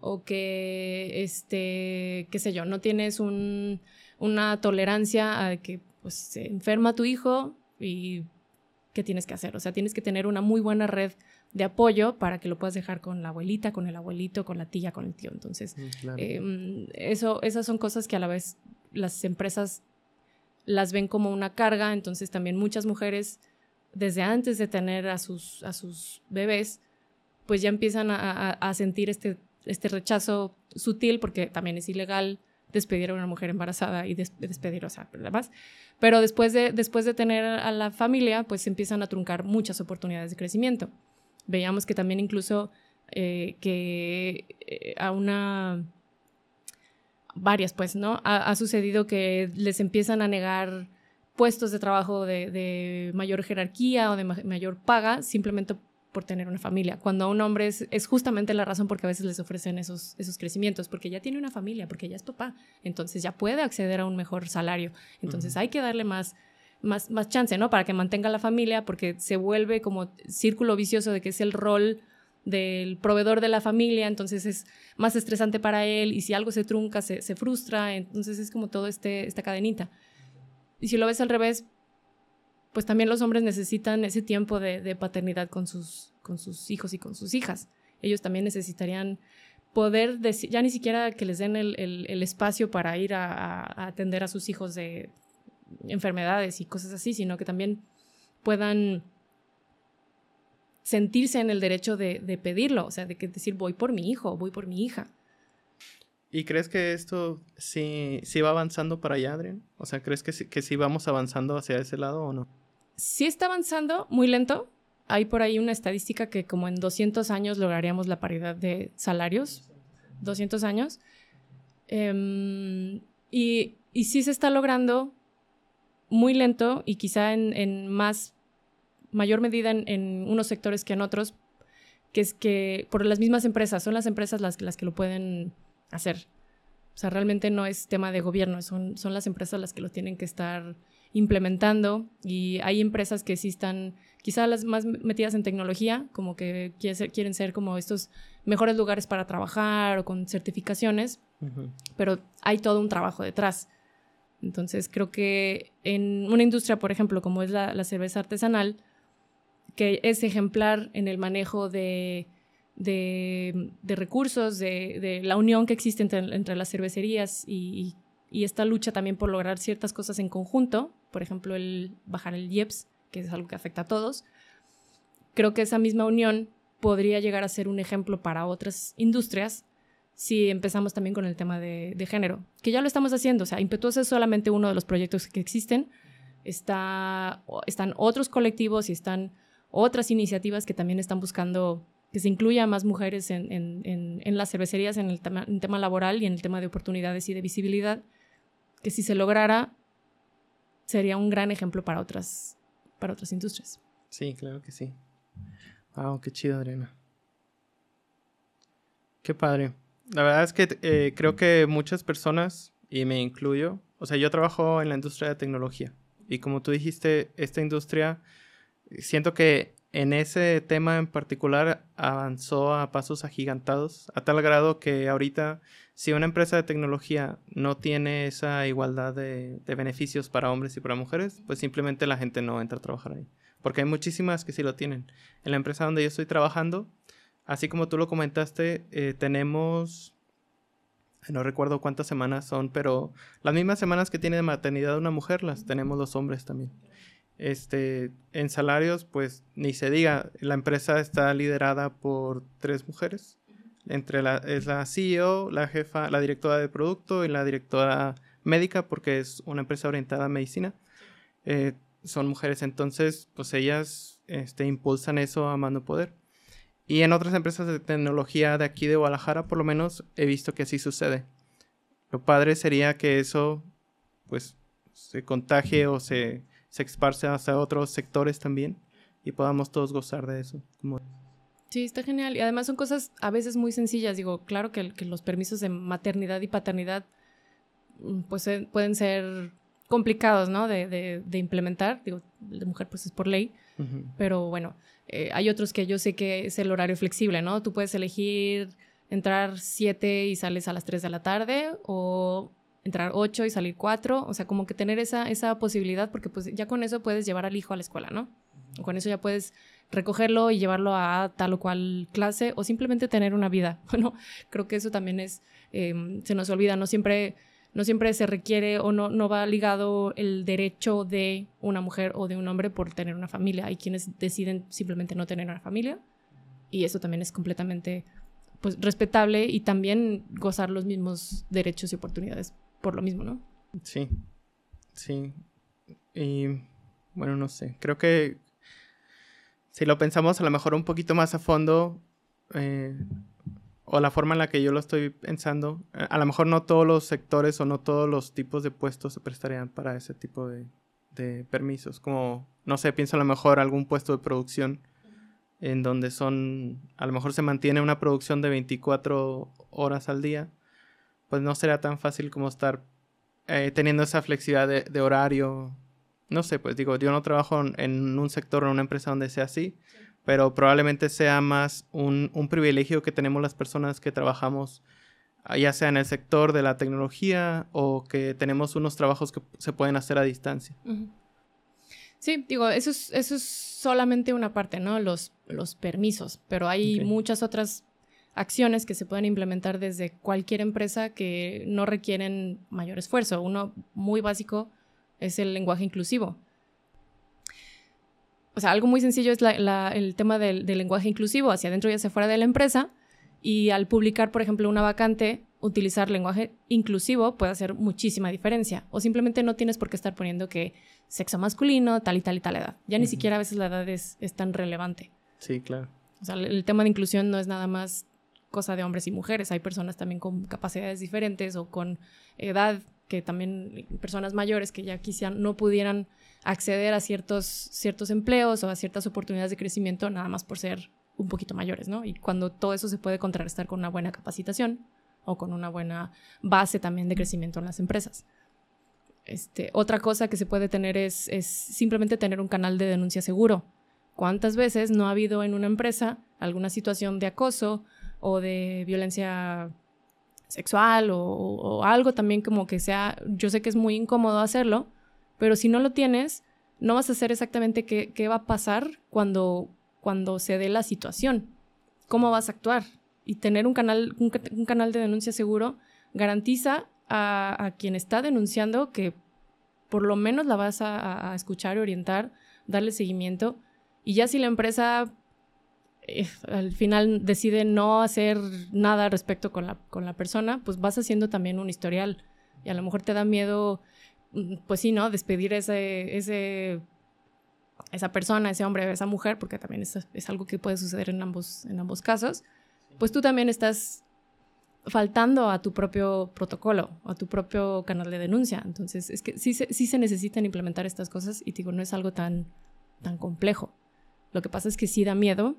Speaker 2: O que, este, qué sé yo, no tienes una tolerancia a que pues, se enferma tu hijo y qué tienes que hacer. O sea, tienes que tener una muy buena red de apoyo para que lo puedas dejar con la abuelita, con el abuelito, con la tía, con el tío. Entonces, mm, em, eso, esas son cosas que a la vez las empresas las ven como una carga. Entonces, también muchas mujeres, desde antes de tener a sus, a sus bebés, pues ya empiezan a, sentir este, este rechazo sutil, porque también es ilegal despedir a una mujer embarazada y despedir, o sea, demás. Pero después de, después de tener a la familia, pues empiezan a truncar muchas oportunidades de crecimiento. Veíamos que también incluso eh, que eh, a una varias pues, ¿no? Ha, sucedido que les empiezan a negar puestos de trabajo de, mayor jerarquía o de mayor paga simplemente por tener una familia. Cuando a un hombre es, es, justamente la razón porque a veces les ofrecen esos, esos crecimientos, porque ya tiene una familia, porque ya es papá, entonces ya puede acceder a un mejor salario. Entonces hay que darle más, más, más chance, ¿no? Para que mantenga la familia, porque se vuelve como círculo vicioso de que es el rol del proveedor de la familia, entonces es más estresante para él y si algo se trunca, se, se frustra, entonces es como todo este, esta cadenita. Y si lo ves al revés, pues también los hombres necesitan ese tiempo de, paternidad con sus, con sus hijos y con sus hijas. Ellos también necesitarían poder, decir, ya ni siquiera que les den el, espacio para ir a, atender a sus hijos de enfermedades y cosas así, sino que también puedan sentirse en el derecho de, pedirlo, o sea, de que decir voy por mi hijo, voy por mi hija.
Speaker 1: ¿Y crees que esto sí, sí va avanzando para allá, Adrián? O sea, ¿crees que que sí vamos avanzando hacia ese lado o no?
Speaker 2: sí está avanzando muy lento. Hay por ahí una estadística que como en 200 años lograríamos la paridad de salarios. 200 años. Em, y, y, sí se está logrando muy lento y quizá en, más, mayor medida en, unos sectores que en otros, que es que por las mismas empresas, son las empresas las, las que lo pueden hacer. O sea, realmente no es tema de gobierno, son, son las empresas las que lo tienen que estar implementando y hay empresas que sí están quizá las más metidas en tecnología, como que quieren ser como estos mejores lugares para trabajar o con certificaciones, pero hay todo un trabajo detrás. Entonces creo que en una industria, por ejemplo, como es la, cerveza artesanal, que es ejemplar en el manejo de, de, recursos, de, la unión que existe entre, las cervecerías y, y, esta lucha también por lograr ciertas cosas en conjunto, por ejemplo, el bajar el IEPS, que es algo que afecta a todos. Creo que esa misma unión podría llegar a ser un ejemplo para otras industrias si empezamos también con el tema de, género, que ya lo estamos haciendo. O sea, Impetuosa es solamente uno de los proyectos que existen. Está, están otros colectivos y están otras iniciativas que también están buscando que se incluya más mujeres en, en, las cervecerías, en el, tema, en tema laboral y en el tema de oportunidades y de visibilidad, que si se lograra, sería un gran ejemplo para otras, para otras industrias.
Speaker 1: Sí, claro que sí. Wow, qué chido, Adriana. Qué padre. La verdad es que eh, creo que muchas personas, y me incluyo, o sea, yo trabajo en la industria de tecnología. Y como tú dijiste, esta industria, siento que en ese tema en particular avanzó a pasos agigantados, a tal grado que ahorita si una empresa de tecnología no tiene esa igualdad de, beneficios para hombres y para mujeres, pues simplemente la gente no entra a trabajar ahí. Porque hay muchísimas que sí lo tienen. En la empresa donde yo estoy trabajando, así como tú lo comentaste, eh, tenemos, no recuerdo cuántas semanas son, pero las mismas semanas que tiene de maternidad una mujer, las tenemos los hombres también. Este, en salarios, pues ni se diga, la empresa está liderada por tres mujeres entre la, es la CEO, la jefa, la directora de producto y la directora médica, porque es una empresa orientada a medicina. Eh, son mujeres, entonces, pues ellas este, impulsan eso a mano poder. Y en otras empresas de tecnología de aquí de Guadalajara, por lo menos, he visto que así sucede. Lo padre sería que eso, pues, se contagie o se, se esparce hacia otros sectores también y podamos todos gozar de eso. Como...
Speaker 2: Sí, está genial. Y además son cosas a veces muy sencillas. Digo, claro que, los permisos de maternidad y paternidad mm, pues eh, pueden ser complicados, ¿no? De, implementar. Digo, de mujer pues es por ley. Pero bueno, eh, hay otros que yo sé que es el horario flexible, ¿no? Tú puedes elegir entrar 7 y sales a las 3 de la tarde o entrar 8 y salir 4. O sea, como que tener esa, esa posibilidad porque pues ya con eso puedes llevar al hijo a la escuela, ¿no? O con eso ya puedes recogerlo y llevarlo a tal o cual clase o simplemente tener una vida. Bueno, creo que eso también es, em, se nos olvida, no siempre, no siempre se requiere o no, no va ligado el derecho de una mujer o de un hombre por tener una familia. Hay quienes deciden simplemente no tener una familia y eso también es completamente pues, respetable y también gozar los mismos derechos y oportunidades por lo mismo, ¿no?
Speaker 1: Sí, sí. Y bueno, no sé, creo que si lo pensamos a lo mejor un poquito más a fondo, eh, o la forma en la que yo lo estoy pensando, eh, a lo mejor no todos los sectores o no todos los tipos de puestos se prestarían para ese tipo de, permisos. Como, no sé, pienso a lo mejor algún puesto de producción en donde son, a lo mejor se mantiene una producción de 24 horas al día, pues no sería tan fácil como estar eh, teniendo esa flexibilidad de, horario. No sé, pues digo, yo no trabajo en un sector o en una empresa donde sea así, pero probablemente sea más un, un, privilegio que tenemos las personas que trabajamos, ah, ya sea en el sector de la tecnología o que tenemos unos trabajos que se pueden hacer a distancia.
Speaker 2: Sí, digo, eso es, eso es solamente una parte, ¿no? Los, los permisos, pero hay muchas otras acciones que se pueden implementar desde cualquier empresa que no requieren mayor esfuerzo. Uno muy básico es el lenguaje inclusivo. O sea, algo muy sencillo es el tema del, lenguaje inclusivo, hacia adentro y hacia afuera de la empresa. Y al publicar, por ejemplo, una vacante, utilizar lenguaje inclusivo puede hacer muchísima diferencia. O simplemente no tienes por qué estar poniendo que sexo masculino, tal y tal y tal edad. Ya ni siquiera a veces la edad es, es tan relevante.
Speaker 1: Sí, claro.
Speaker 2: O sea, el tema de inclusión no es nada más cosa de hombres y mujeres. Hay personas también con capacidades diferentes o con edad, que también personas mayores que ya quizá no pudieran acceder a ciertos, ciertos empleos o a ciertas oportunidades de crecimiento nada más por ser un poquito mayores, ¿no? Y cuando todo eso se puede contrarrestar con una buena capacitación o con una buena base también de crecimiento en las empresas. Este, otra cosa que se puede tener es, es simplemente tener un canal de denuncia seguro. ¿Cuántas veces no ha habido en una empresa alguna situación de acoso o de violencia sexual o, algo también como que sea, yo sé que es muy incómodo hacerlo, pero si no lo tienes, no vas a saber exactamente qué, qué va a pasar cuando, cuando se dé la situación, cómo vas a actuar. Y tener un canal, un, canal de denuncia seguro garantiza a, quien está denunciando que por lo menos la vas a, a escuchar orientar, darle seguimiento. Y ya si la empresa eh, al final decide no hacer nada respecto con la, con la persona, pues vas haciendo también un historial. Y a lo mejor te da miedo, pues sí, ¿no? Despedir ese, ese, esa persona, ese hombre, esa mujer, porque también es, es algo que puede suceder en ambos, en ambos casos. Pues tú también estás faltando a tu propio protocolo, a tu propio canal de denuncia. Entonces, es que sí se, sí se necesitan implementar estas cosas y digo, no es algo tan, tan complejo. Lo que pasa es que sí da miedo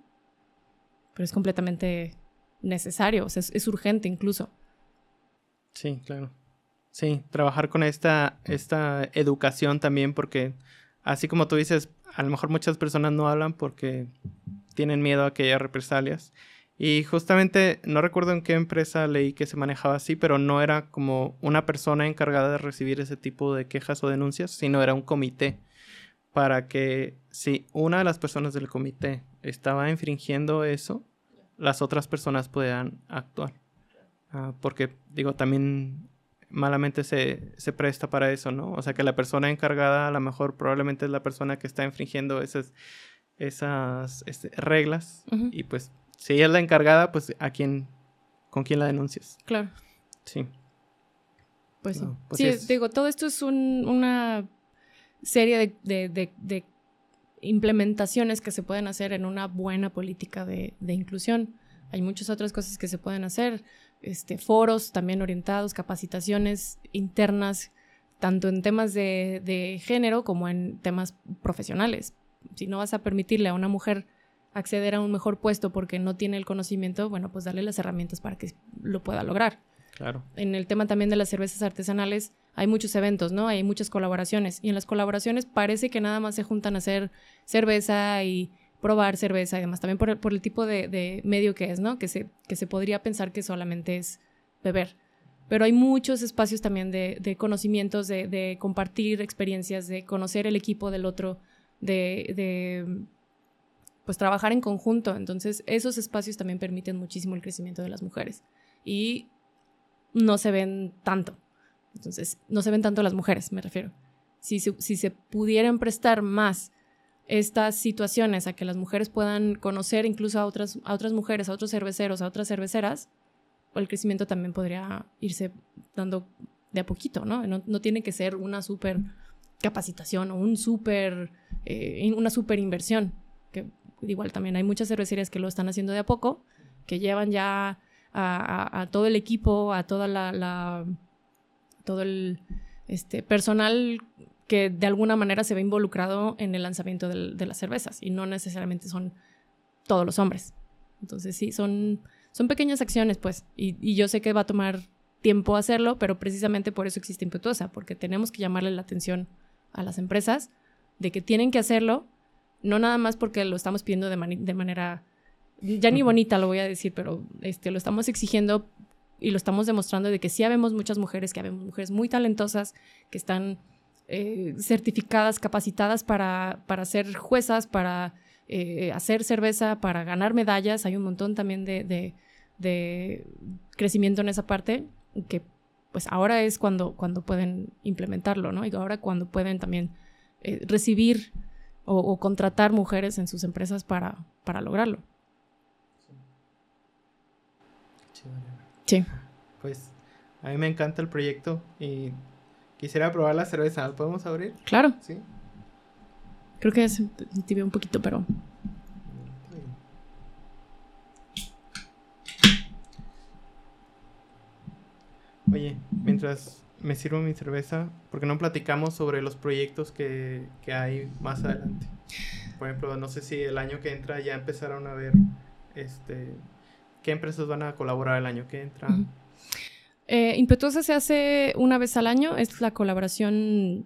Speaker 2: pero es completamente necesario, o sea, es, urgente incluso.
Speaker 1: Sí, claro. Sí, trabajar con esta, esta educación también, porque así como tú dices, a lo mejor muchas personas no hablan porque tienen miedo a que haya represalias. Y justamente, no recuerdo en qué empresa leí que se manejaba así, pero no era como una persona encargada de recibir ese tipo de quejas o denuncias, sino era un comité para que si una de las personas del comité estaba infringiendo eso, las otras personas puedan actuar. Ah, porque, digo, también malamente se, se, presta para eso, ¿no? O sea, que la persona encargada a lo mejor probablemente es la persona que está infringiendo esas, esas este, reglas. Y pues, si ella es la encargada, pues, ¿a quién, con quién la denuncias?
Speaker 2: Claro.
Speaker 1: Sí.
Speaker 2: Pues sí. Pues sí, digo, todo esto es una serie de, de, de implementaciones que se pueden hacer en una buena política de, inclusión. Hay muchas otras cosas que se pueden hacer, este, foros también orientados, capacitaciones internas, tanto en temas de, género como en temas profesionales. Si no vas a permitirle a una mujer acceder a un mejor puesto porque no tiene el conocimiento, bueno, pues darle las herramientas para que lo pueda lograr.
Speaker 1: Claro.
Speaker 2: En el tema también de las cervezas artesanales, hay muchos eventos, ¿no? Hay muchas colaboraciones. Y en las colaboraciones parece que nada más se juntan a hacer cerveza y probar cerveza y demás. También por, el tipo de, medio que es, ¿no? Que se, que se podría pensar que solamente es beber. Pero hay muchos espacios también de, conocimientos, de, compartir experiencias, de conocer el equipo del otro, de, pues trabajar en conjunto. Entonces, esos espacios también permiten muchísimo el crecimiento de las mujeres. Y no se ven tanto. Entonces, no se ven tanto las mujeres, me refiero. Si, si, se pudieran prestar más estas situaciones a que las mujeres puedan conocer incluso a otras, a otras mujeres, a otros cerveceros, a otras cerveceras, el crecimiento también podría irse dando de a poquito, ¿no? No, tiene que ser una súper capacitación o un super, eh, una súper inversión, que igual también hay muchas cervecerías que lo están haciendo de a poco, que llevan ya a, todo el equipo, a toda la, todo el este, personal que de alguna manera se ve involucrado en el lanzamiento de las cervezas y no necesariamente son todos los hombres. Entonces sí, son, son pequeñas acciones, pues, y, yo sé que va a tomar tiempo hacerlo, pero precisamente por eso existe Impetuosa, porque tenemos que llamarle la atención a las empresas de que tienen que hacerlo, no nada más porque lo estamos pidiendo de, de manera, ya ni bonita lo voy a decir, pero este, lo estamos exigiendo y lo estamos demostrando de que sí habemos muchas mujeres, que habemos mujeres muy talentosas, que están eh, certificadas, capacitadas para, para ser juezas, para eh, hacer cerveza, para ganar medallas. Hay un montón también de, crecimiento en esa parte que pues ahora es cuando, cuando pueden implementarlo, ¿no? Y ahora cuando pueden también eh, recibir o, contratar mujeres en sus empresas para, para lograrlo. Sí.
Speaker 1: Pues a mí me encanta el proyecto y quisiera probar la cerveza. ¿La podemos abrir?
Speaker 2: Claro. Sí. Creo que es tibio un poquito, pero.
Speaker 1: Oye, mientras me sirvo mi cerveza, ¿por qué no platicamos sobre los proyectos que, hay más adelante? Por ejemplo, no sé si el año que entra ya empezaron a ver este qué empresas van a colaborar el año que entra.
Speaker 2: Eh, Impetuosa se hace una vez al año, es la colaboración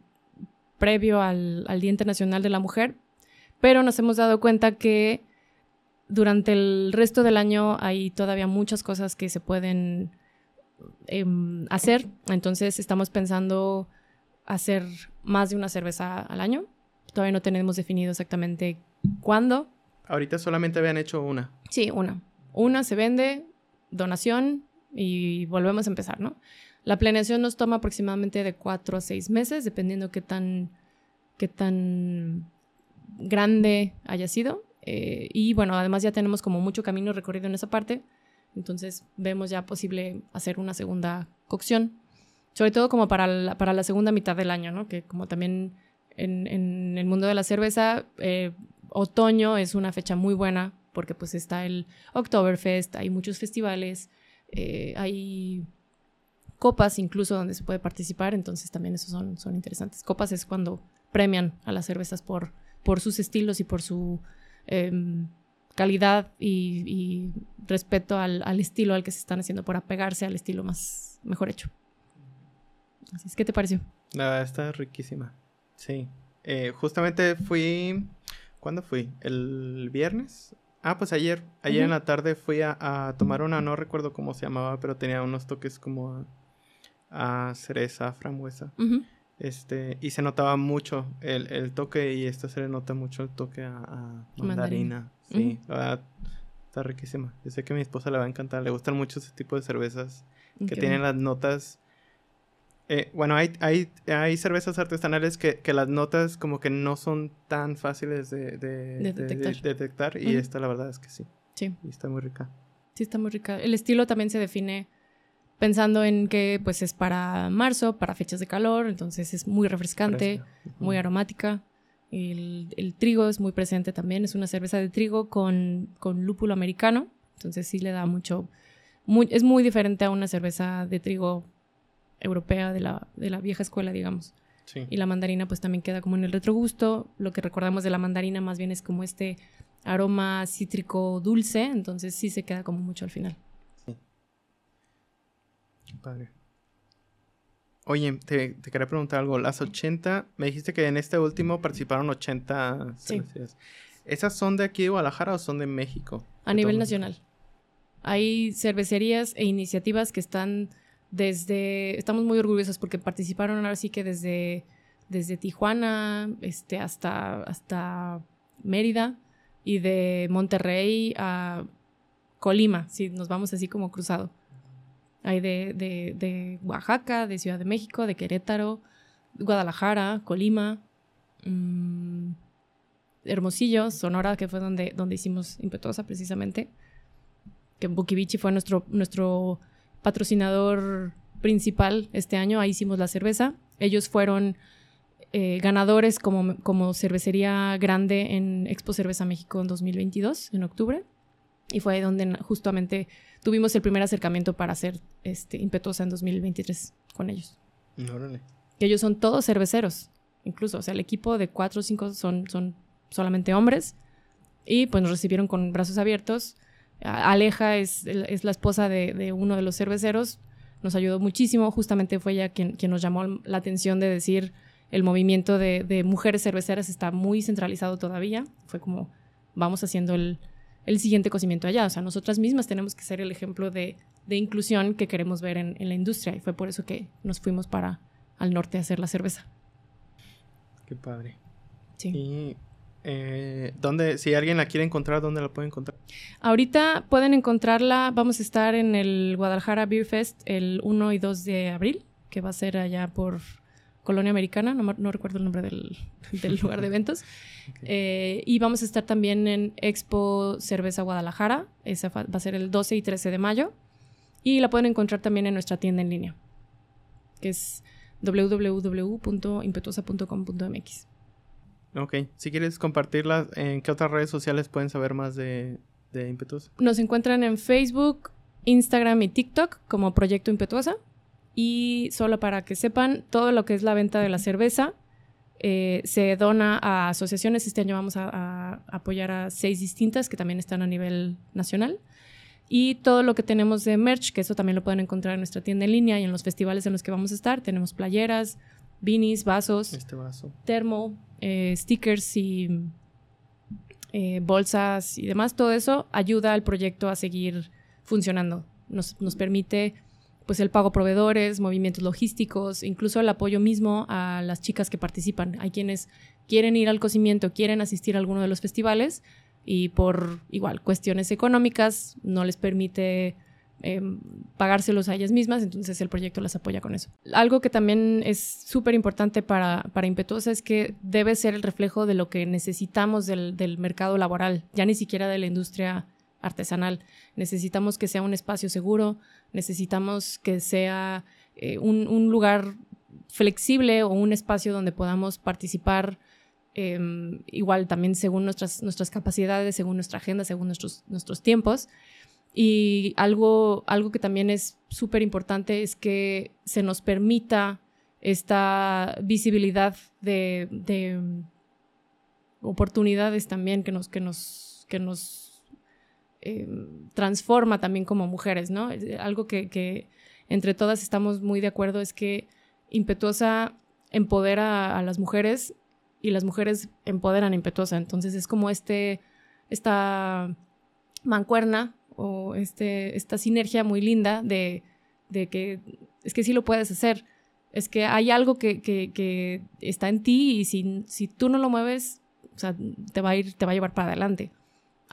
Speaker 2: previo al, Día Internacional de la Mujer, pero nos hemos dado cuenta que durante el resto del año hay todavía muchas cosas que se pueden em, hacer, entonces estamos pensando hacer más de una cerveza al año. Todavía no tenemos definido exactamente cuándo.
Speaker 1: Ahorita solamente habían hecho una.
Speaker 2: Sí, una. Una se vende, donación y volvemos a empezar, ¿no? La planeación nos toma aproximadamente de cuatro a seis meses, dependiendo qué tan, qué tan grande haya sido. Eh, y bueno, además ya tenemos como mucho camino recorrido en esa parte. Entonces vemos ya posible hacer una segunda cocción. Sobre todo como para la, para la segunda mitad del año, ¿no? Que como también en, en el mundo de la cerveza, eh, otoño es una fecha muy buena porque pues está el Oktoberfest, hay muchos festivales, eh, hay copas incluso donde se puede participar, entonces también esos son, son interesantes. Copas es cuando premian a las cervezas por, por sus estilos y por su em, calidad y, respeto al, estilo al que se están haciendo, por apegarse al estilo más mejor hecho. Así es, ¿qué te pareció?
Speaker 1: Verdad está riquísima. Sí. Eh, justamente fui. ¿Cuándo fui? ¿El viernes? Ah, pues ayer. Ayer en la tarde fui a, tomar una, no recuerdo cómo se llamaba, pero tenía unos toques como a cereza, frambuesa. Este, y se notaba mucho el, toque y esta se le nota mucho el toque a, mandarina. Sí, la verdad, está riquísima. Yo sé que a mi esposa le va a encantar, le gustan mucho ese tipo de cervezas que tienen las notas. Eh, bueno, hay, hay, hay cervezas artesanales que, las notas como que no son tan fáciles de, detectar, y esta la verdad es que sí. Sí. Y está muy rica.
Speaker 2: Sí, está muy rica. El estilo también se define pensando en que pues es para marzo, para fechas de calor, entonces es muy refrescante, muy aromática. El, trigo es muy presente también, es una cerveza de trigo con, con lúpulo americano, entonces sí le da mucho, muy, es muy diferente a una cerveza de trigo europea de la, de la vieja escuela, digamos. Y la mandarina pues también queda como en el retrogusto, lo que recordamos de la mandarina más bien es como este aroma cítrico dulce, entonces sí se queda como mucho al final.
Speaker 1: Padre. Oye, te, quería preguntar algo. Las 80, me dijiste que en este último participaron 80 sí. ¿Esas son de aquí de Guadalajara o son de México?
Speaker 2: A nivel nacional. Hay cervecerías e iniciativas que están desde... Estamos muy orgullosos porque participaron ahora sí que desde, desde Tijuana este, hasta, hasta Mérida y de Monterrey a Colima, si nos vamos así como cruzado. Hay de, de, Oaxaca, de Ciudad de México, de Querétaro, Guadalajara, Colima, mm, Hermosillo, Sonora, que fue donde, donde hicimos Impetuosa precisamente. Que Bukibichi fue nuestro, nuestro patrocinador principal este año. Ahí hicimos la cerveza. Ellos fueron eh, ganadores como, como cervecería grande en Expo Cerveza México en 2022, en octubre. Y fue donde justamente tuvimos el primer acercamiento para hacer este, Impetuosa en 2023 con ellos.
Speaker 1: Órale.
Speaker 2: Que ellos son todos cerveceros, incluso. O sea, el equipo de cuatro o cinco son, son solamente hombres. Y pues nos recibieron con brazos abiertos. Aleja es, es la esposa de, de, uno de los cerveceros. Nos ayudó muchísimo. Justamente fue ella quien, quien nos llamó la atención de decir el movimiento de, de, mujeres cerveceras está muy centralizado todavía. Fue como vamos haciendo el, el siguiente cocimiento allá. O sea, nosotras mismas tenemos que ser el ejemplo de, de inclusión que queremos ver en, en, la industria. Y fue por eso que nos fuimos para al norte a hacer la cerveza.
Speaker 1: Qué padre.
Speaker 2: Sí.
Speaker 1: Y eh, ¿dónde, si alguien la quiere encontrar, ¿dónde la puede encontrar?
Speaker 2: Ahorita pueden encontrarla, vamos a estar en el Guadalajara Beer Fest el 1 y 2 de abril, que va a ser allá por Colonia Americana, no, no recuerdo el nombre del, del lugar de eventos. okay. eh, y vamos a estar también en Expo Cerveza Guadalajara, esa va a ser el 12 y 13 de mayo. Y la pueden encontrar también en nuestra tienda en línea, que es www.impetuosa.com.mx.
Speaker 1: Ok, si quieres compartirlas, ¿en qué otras redes sociales pueden saber más de, de Impetuosa?
Speaker 2: Nos encuentran en Facebook, Instagram y TikTok como Proyecto Impetuosa. Y solo para que sepan, todo lo que es la venta de la cerveza eh, se dona a asociaciones. Este año vamos a, a, apoyar a seis distintas que también están a nivel nacional. Y todo lo que tenemos de merch, que eso también lo pueden encontrar en nuestra tienda en línea y en los festivales en los que vamos a estar. Tenemos playeras, beanies, vasos,
Speaker 1: este vaso.
Speaker 2: termo, eh, stickers y eh, bolsas y demás. Todo eso ayuda al proyecto a seguir funcionando. Nos, nos permite pues el pago proveedores, movimientos logísticos, incluso el apoyo mismo a las chicas que participan. Hay quienes quieren ir al cocimiento, quieren asistir a alguno de los festivales y por igual cuestiones económicas no les permite eh, pagárselos a ellas mismas, entonces el proyecto las apoya con eso. Algo que también es súper importante para, para Impetuosa es que debe ser el reflejo de lo que necesitamos del, del mercado laboral, ya ni siquiera de la industria artesanal. Necesitamos que sea un espacio seguro, necesitamos que sea eh, un, un, lugar flexible o un espacio donde podamos participar eh, igual también según nuestras, nuestras capacidades, según nuestra agenda, según nuestros, nuestros tiempos. Y algo, algo que también es súper importante es que se nos permita esta visibilidad de, de oportunidades también que nos, que nos, que nos eh, transforma también como mujeres, ¿no? Algo que, que, entre todas estamos muy de acuerdo es que Impetuosa empodera a las mujeres y las mujeres empoderan a Impetuosa. Entonces es como este, esta mancuerna o este, esta sinergia muy linda de, de, que es que sí lo puedes hacer. Es que hay algo que, que, está en ti y si, si tú no lo mueves, o sea, te va a ir, te va a llevar para adelante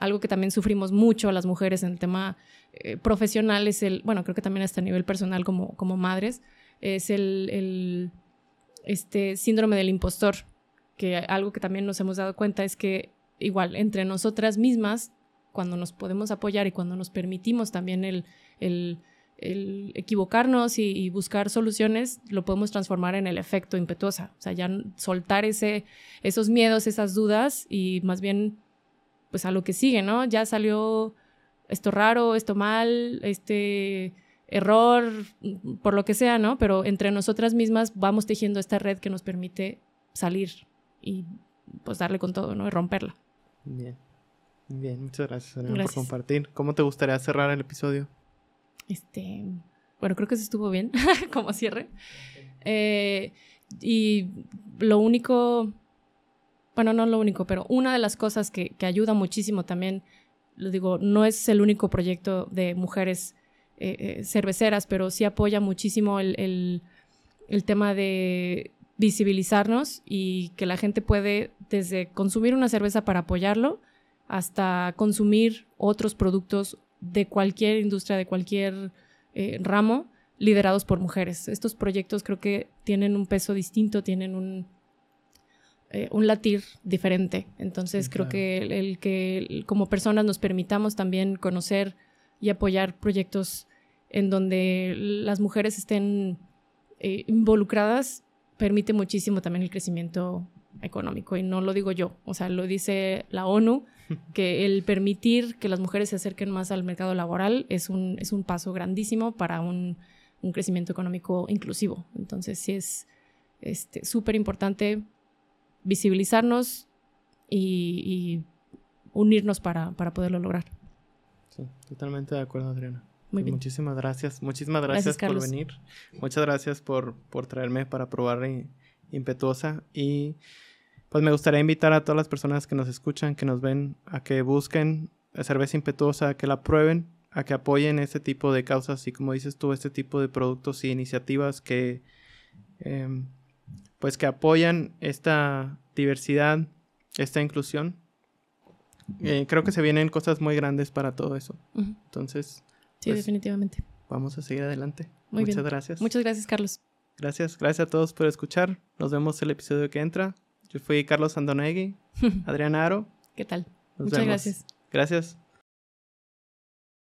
Speaker 2: algo que también sufrimos mucho las mujeres en el tema eh, profesional es el, bueno, creo que también hasta a nivel personal como, como madres, es el, el, este síndrome del impostor, que algo que también nos hemos dado cuenta es que igual entre nosotras mismas, cuando nos podemos apoyar y cuando nos permitimos también el, el, equivocarnos y, y, buscar soluciones, lo podemos transformar en el efecto impetuosa, o sea, ya soltar ese, esos miedos, esas dudas y más bien pues a lo que sigue, ¿no? Ya salió esto raro, esto mal, este error, por lo que sea, ¿no? Pero entre nosotras mismas vamos tejiendo esta red que nos permite salir y pues darle con todo, ¿no? Y romperla.
Speaker 1: Bien. Bien, muchas gracias, por compartir. ¿Cómo te gustaría cerrar el episodio?
Speaker 2: Este, bueno, creo que se estuvo bien como cierre. Eh, y lo único bueno, no lo único, pero una de las cosas que, que, ayuda muchísimo también, lo digo, no es el único proyecto de mujeres eh, eh, cerveceras, pero sí apoya muchísimo el, el, el, tema de visibilizarnos y que la gente puede desde consumir una cerveza para apoyarlo hasta consumir otros productos de cualquier industria, de cualquier eh, ramo, liderados por mujeres. Estos proyectos creo que tienen un peso distinto, tienen un, eh, un latir diferente. Entonces sí, creo claro. que el, el, que como personas nos permitamos también conocer y apoyar proyectos en donde las mujeres estén eh, involucradas permite muchísimo también el crecimiento económico y no lo digo yo, o sea, lo dice la ONU, que el permitir que las mujeres se acerquen más al mercado laboral es un, es un paso grandísimo para un, un crecimiento económico inclusivo. Entonces sí es súper este, importante visibilizarnos y, unirnos para, para, poderlo lograr.
Speaker 1: Sí, totalmente de acuerdo, Adriana. Muy bien. Muchísimas gracias. Muchísimas gracias, por venir. Muchas gracias por, por traerme para probar Impetuosa. Y pues me gustaría invitar a todas las personas que nos escuchan, que nos ven, a que busquen cerveza impetuosa, a que la prueben, a que apoyen este tipo de causas y como dices tú, este tipo de productos y iniciativas que em, pues que apoyan esta diversidad, esta inclusión. Eh, creo que se vienen cosas muy grandes para todo eso. Entonces.
Speaker 2: Sí, pues, definitivamente.
Speaker 1: Vamos a seguir adelante. Muchas gracias.
Speaker 2: Muchas gracias, Carlos.
Speaker 1: Gracias, gracias a todos por escuchar. Nos vemos el episodio que entra. Yo fui Carlos Andonegui, Adriana Aro.
Speaker 2: ¿Qué tal? Muchas gracias.
Speaker 1: Gracias.